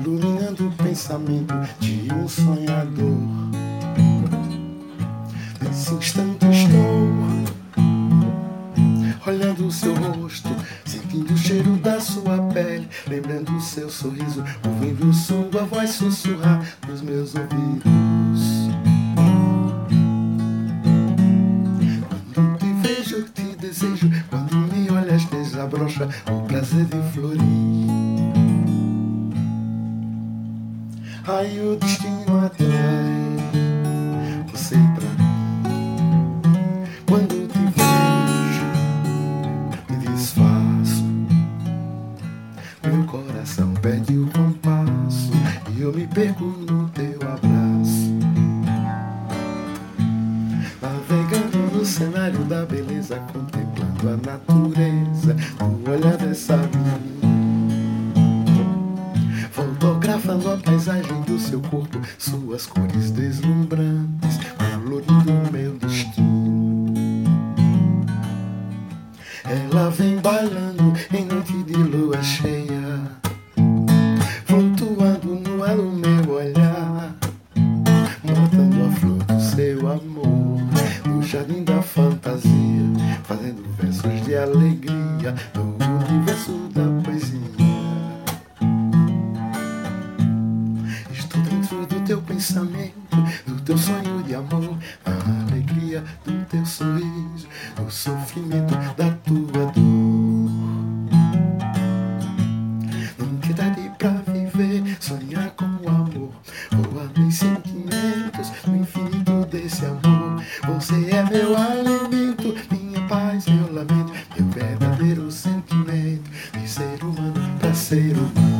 iluminando o pensamento de um sonhador. Nesse instante estou olhando o seu rosto, sentindo o cheiro da sua pele, lembrando o seu sorriso, ouvindo sua voz sussurrar nos meus ouvidos. Quando te vejo, te desejo, quando me olhas, desabrocha o prazer de florir. Ai, o destino atrai você pra mim. Quando te vejo, me desfaço. Meu coração perde o compasso e eu me perco no teu abraço. Navegando no cenário da beleza, contemplando a natureza, no olhar suas cores deslumbrantes, colorindo meu destino. Ela vem bailando em noite de lua cheia, flutuando no ar o meu olhar, matando a flor do seu amor, no jardim da fantasia, fazendo versos de alegria no universo da teu pensamento, do teu sonho de amor, a alegria do teu sorriso, o sofrimento da tua dor. Ansiedade pra viver, sonhar com o amor, voar em sentimentos, no infinito desse amor. Você é meu alimento, minha paz, meu lamento, meu verdadeiro sentimento de ser humano pra ser humano.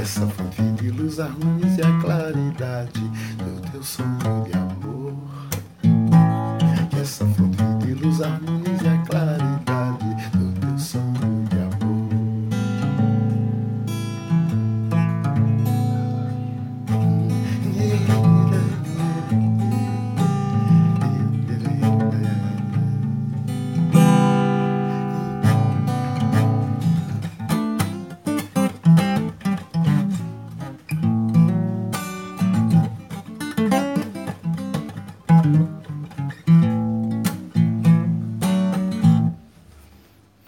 Essa fonte de luz harmonize a claridade do teu sonho de amor. Que essa fonte de luz harmonize